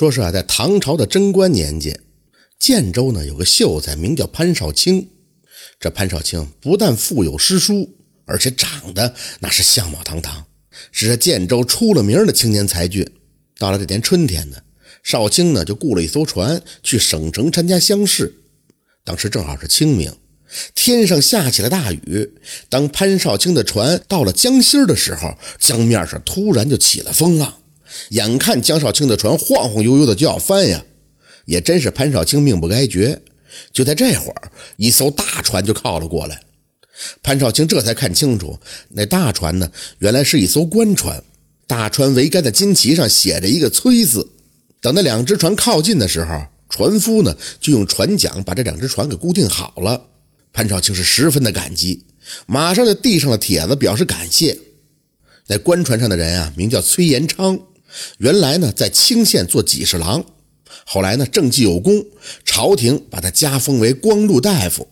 说是啊，在唐朝的贞观年间，建州呢有个秀才名叫潘少卿。这潘少卿不但富有诗书，而且长得那是相貌堂堂，是这建州出了名的青年才俊。到了这年春天呢，少卿呢就雇了一艘船去省城参加乡试。当时正好是清明，天上下起了大雨。当潘少卿的船到了江心的时候，江面上突然就起了风浪。眼看江少卿的船晃晃悠悠的就要翻呀，也真是潘少卿命不该绝。就在这会儿，一艘大船就靠了过来。潘少卿这才看清楚，那大船呢，原来是一艘官船。大船桅杆的金旗上写着一个“崔”字。等那两只船靠近的时候，船夫呢就用船桨把这两只船给固定好了。潘少卿是十分的感激，马上就递上了帖子表示感谢。在官船上的人啊，名叫崔延昌。原来呢，在清县做给事郎，后来呢，政绩有功，朝廷把他加封为光禄大夫。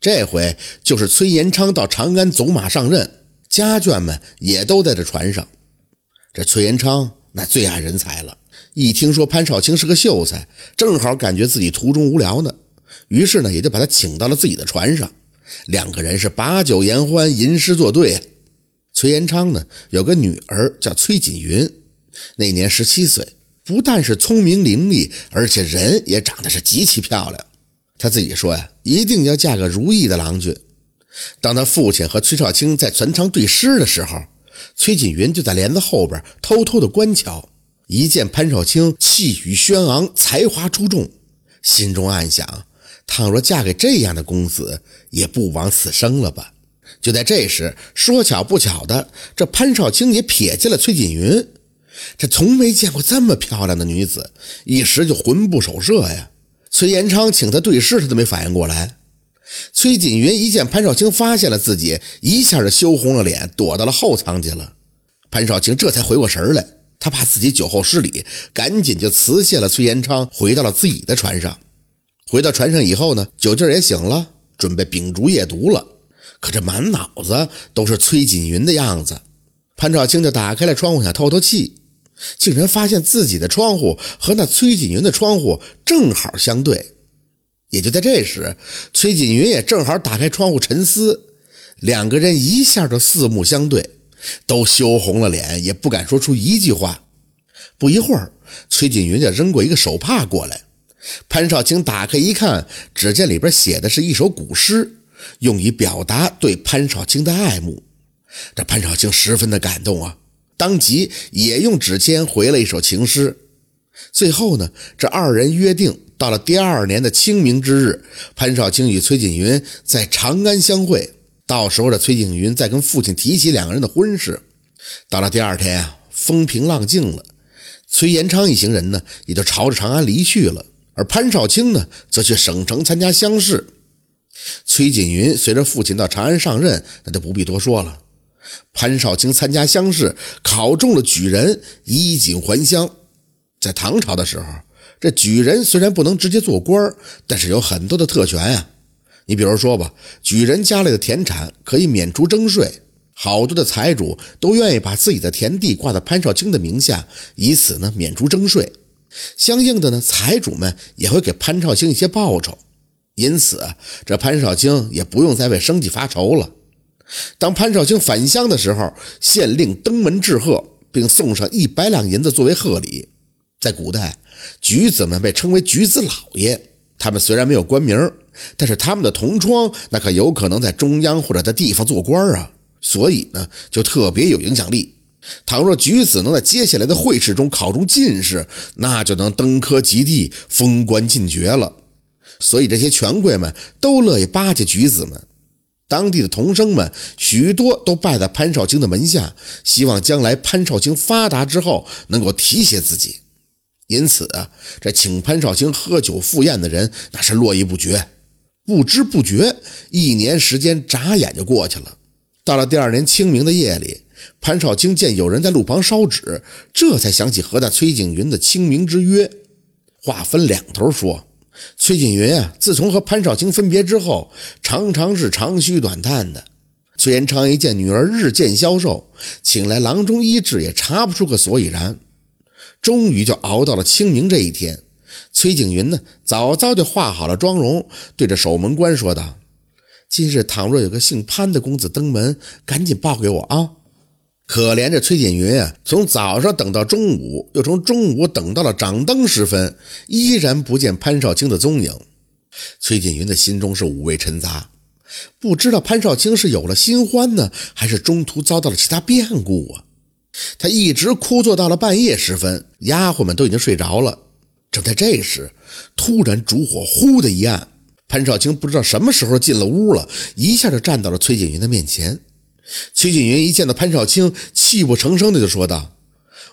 这回就是崔延昌到长安走马上任，家眷们也都在这船上。这崔延昌那最爱人才了，一听说潘少卿是个秀才，正好感觉自己途中无聊呢，于是呢，也就把他请到了自己的船上。两个人是把酒言欢，吟诗作对。崔延昌呢，有个女儿叫崔锦云。那年十七岁，不但是聪明伶俐，而且人也长得是极其漂亮。他自己说呀，一定要嫁个如意的郎君。当他父亲和崔少卿在船舱对诗的时候，崔锦云就在帘子后边偷偷的观瞧。一见潘少卿气宇轩昂，才华出众，心中暗想：倘若嫁给这样的公子，也不枉此生了吧。就在这时，说巧不巧的，这潘少卿也瞥见了崔锦云。这从没见过这么漂亮的女子，一时就魂不守舍呀。崔延昌请他对诗，他都没反应过来。崔锦云一见潘少卿发现了自己，一下就羞红了脸，躲到了后舱去了。潘少卿这才回过神来，他怕自己酒后失礼，赶紧就辞谢了崔延昌，回到了自己的船上。回到船上以后呢，酒劲也醒了，准备秉烛夜读了。可这满脑子都是崔锦云的样子，潘少卿就打开了窗户想透透气。竟然发现自己的窗户和那崔锦云的窗户正好相对，也就在这时，崔锦云也正好打开窗户沉思，两个人一下就四目相对，都羞红了脸，也不敢说出一句话。不一会儿，崔锦云就扔过一个手帕过来，潘少卿打开一看，只见里边写的是一首古诗，用以表达对潘少卿的爱慕。这潘少卿十分的感动啊。当即也用纸签回了一首情诗。最后呢，这二人约定到了第二年的清明之日，潘少卿与崔锦云在长安相会。到时候这崔锦云再跟父亲提起两个人的婚事。到了第二天啊，风平浪静了，崔延昌一行人呢也就朝着长安离去了，而潘少卿呢则去省城参加乡试。崔锦云随着父亲到长安上任，那就不必多说了。潘少卿参加乡试，考中了举人，衣锦还乡。在唐朝的时候，这举人虽然不能直接做官但是有很多的特权呀。你比如说吧，举人家里的田产可以免除征税，好多的财主都愿意把自己的田地挂在潘少卿的名下，以此呢免除征税。相应的呢，财主们也会给潘少卿一些报酬，因此这潘少卿也不用再为生计发愁了。当潘少卿返乡的时候，县令登门致贺，并送上一百两银子作为贺礼。在古代，举子们被称为举子老爷。他们虽然没有官名，但是他们的同窗那可有可能在中央或者在地方做官啊，所以呢，就特别有影响力。倘若举子能在接下来的会试中考中进士，那就能登科及第，封官进爵了。所以这些权贵们都乐意巴结举子们。当地的童生们许多都拜在潘少卿的门下，希望将来潘少卿发达之后能够提携自己。因此啊，这请潘少卿喝酒赴宴的人那是络绎不绝。不知不觉，一年时间眨眼就过去了。到了第二年清明的夜里，潘少卿见有人在路旁烧纸，这才想起和那崔景云的清明之约。话分两头说。崔锦云啊，自从和潘少卿分别之后，常常是长吁短叹的。崔延昌一见女儿日渐消瘦，请来郎中医治，也查不出个所以然。终于就熬到了清明这一天。崔景云呢，早早就化好了妆容，对着守门官说道：“今日倘若有个姓潘的公子登门，赶紧报给我啊！”可怜这崔锦云啊，从早上等到中午，又从中午等到了掌灯时分，依然不见潘少卿的踪影。崔锦云的心中是五味陈杂，不知道潘少卿是有了新欢呢，还是中途遭到了其他变故啊？他一直枯坐到了半夜时分，丫鬟们都已经睡着了。正在这时，突然烛火忽的一暗，潘少卿不知道什么时候进了屋了，一下就站到了崔锦云的面前。崔景云一见到潘少卿，泣不成声的就说道：“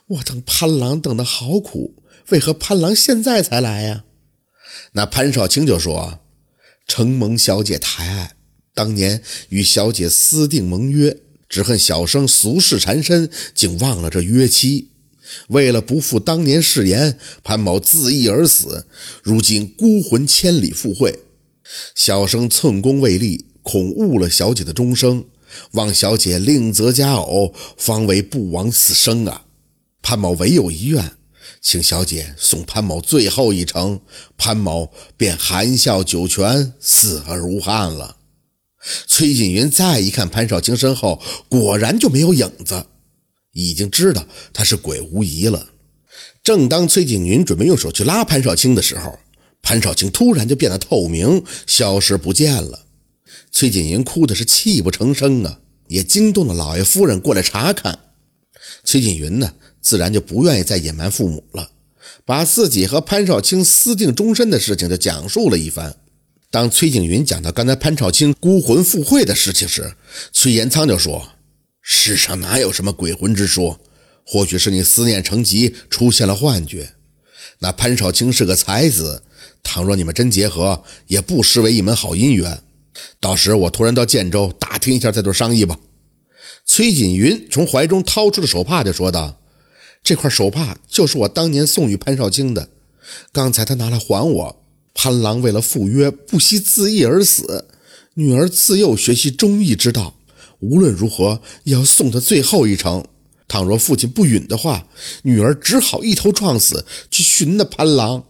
我等潘郎等得好苦，为何潘郎现在才来呀？”那潘少卿就说：“承蒙小姐抬爱，当年与小姐私定盟约。”只恨小生俗世缠身，竟忘了这约期。为了不负当年誓言，潘某自缢而死。如今孤魂千里赴会，小生寸功未立，恐误了小姐的终生。望小姐另择佳偶，方为不枉此生啊！潘某唯有一愿，请小姐送潘某最后一程，潘某便含笑九泉，死而无憾了。崔锦云再一看潘少卿身后，果然就没有影子，已经知道他是鬼无疑了。正当崔锦云准备用手去拉潘少卿的时候，潘少卿突然就变得透明，消失不见了。崔锦云哭的是泣不成声啊，也惊动了老爷夫人过来查看。崔锦云呢，自然就不愿意再隐瞒父母了，把自己和潘少卿私定终身的事情就讲述了一番。当崔景云讲到刚才潘少卿孤魂附会的事情时，崔延仓就说：“世上哪有什么鬼魂之说？或许是你思念成疾，出现了幻觉。那潘少卿是个才子，倘若你们真结合，也不失为一门好姻缘。到时我突然到建州打听一下，再做商议吧。”崔锦云从怀中掏出了手帕，就说道：“这块手帕就是我当年送与潘少卿的，刚才他拿来还我。”潘郎为了赴约，不惜自缢而死。女儿自幼学习忠义之道，无论如何也要送他最后一程。倘若父亲不允的话，女儿只好一头撞死，去寻那潘郎。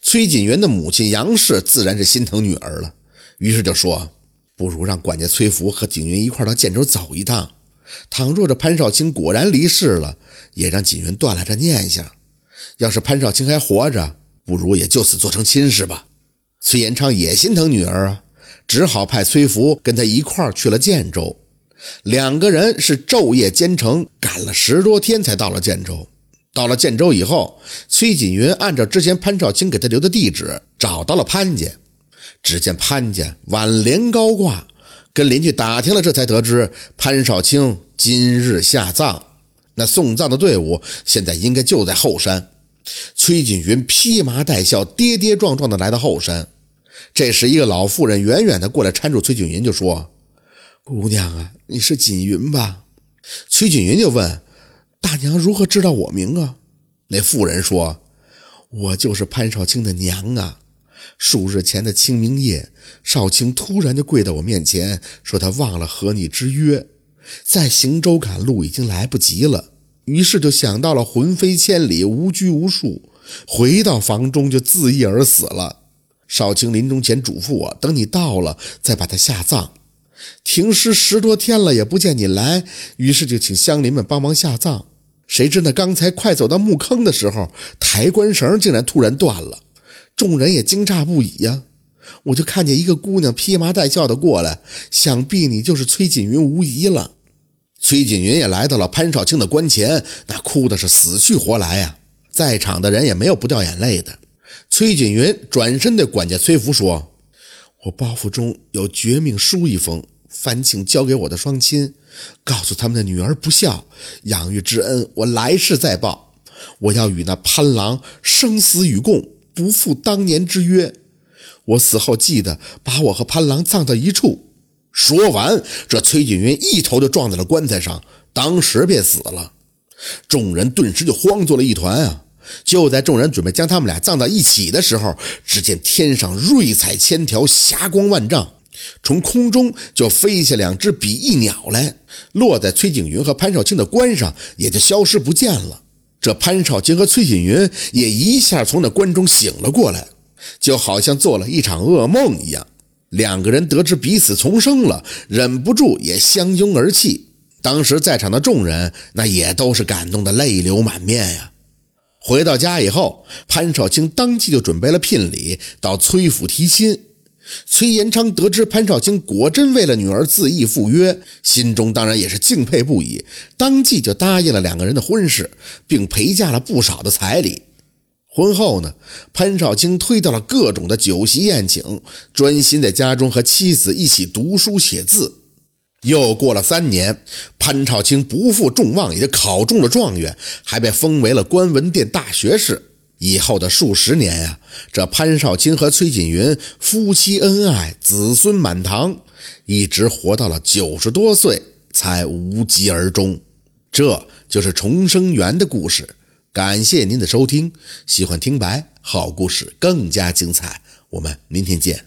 崔锦元的母亲杨氏自然是心疼女儿了，于是就说：“不如让管家崔福和锦云一块到建州走一趟。倘若这潘少卿果然离世了，也让锦云断了这念想。要是潘少卿还活着。”不如也就此做成亲事吧。崔延昌也心疼女儿啊，只好派崔福跟他一块去了建州。两个人是昼夜兼程，赶了十多天才到了建州。到了建州以后，崔锦云按照之前潘少卿给他留的地址找到了潘家。只见潘家挽帘高挂，跟邻居打听了，这才得知潘少卿今日下葬。那送葬的队伍现在应该就在后山。崔锦云披麻戴孝、跌跌撞撞地来到后山。这时，一个老妇人远远地过来搀住崔锦云，就说：“姑娘啊，你是锦云吧？”崔锦云就问：“大娘如何知道我名啊？”那妇人说：“我就是潘少卿的娘啊。数日前的清明夜，少卿突然就跪在我面前，说他忘了和你之约，在行舟赶路已经来不及了。”于是就想到了魂飞千里、无拘无束，回到房中就自缢而死了。少卿临终前嘱咐我，等你到了再把他下葬。停尸十多天了也不见你来，于是就请乡邻们帮忙下葬。谁知那刚才快走到墓坑的时候，抬棺绳竟然突然断了，众人也惊诧不已呀。我就看见一个姑娘披麻戴孝的过来，想必你就是崔锦云无疑了。崔锦云也来到了潘少卿的棺前，那哭的是死去活来呀！在场的人也没有不掉眼泪的。崔锦云转身对管家崔福说：“我包袱中有绝命书一封，烦请交给我的双亲，告诉他们的女儿不孝，养育之恩我来世再报。我要与那潘郎生死与共，不负当年之约。我死后记得把我和潘郎葬到一处。”说完，这崔锦云一头就撞在了棺材上，当时便死了。众人顿时就慌作了一团啊！就在众人准备将他们俩葬到一起的时候，只见天上瑞彩千条，霞光万丈，从空中就飞下两只比翼鸟来，落在崔景云和潘少卿的棺上，也就消失不见了。这潘少卿和崔锦云也一下从那关中醒了过来，就好像做了一场噩梦一样。两个人得知彼此重生了，忍不住也相拥而泣。当时在场的众人那也都是感动的泪流满面呀。回到家以后，潘少卿当即就准备了聘礼，到崔府提亲。崔延昌得知潘少卿果真为了女儿自缢赴约，心中当然也是敬佩不已，当即就答应了两个人的婚事，并陪嫁了不少的彩礼。婚后呢，潘少卿推掉了各种的酒席宴请，专心在家中和妻子一起读书写字。又过了三年，潘少卿不负众望，也考中了状元，还被封为了观文殿大学士。以后的数十年呀，这潘少卿和崔锦云夫妻恩爱，子孙满堂，一直活到了九十多岁才无疾而终。这就是重生缘的故事。感谢您的收听，喜欢听白好故事更加精彩，我们明天见。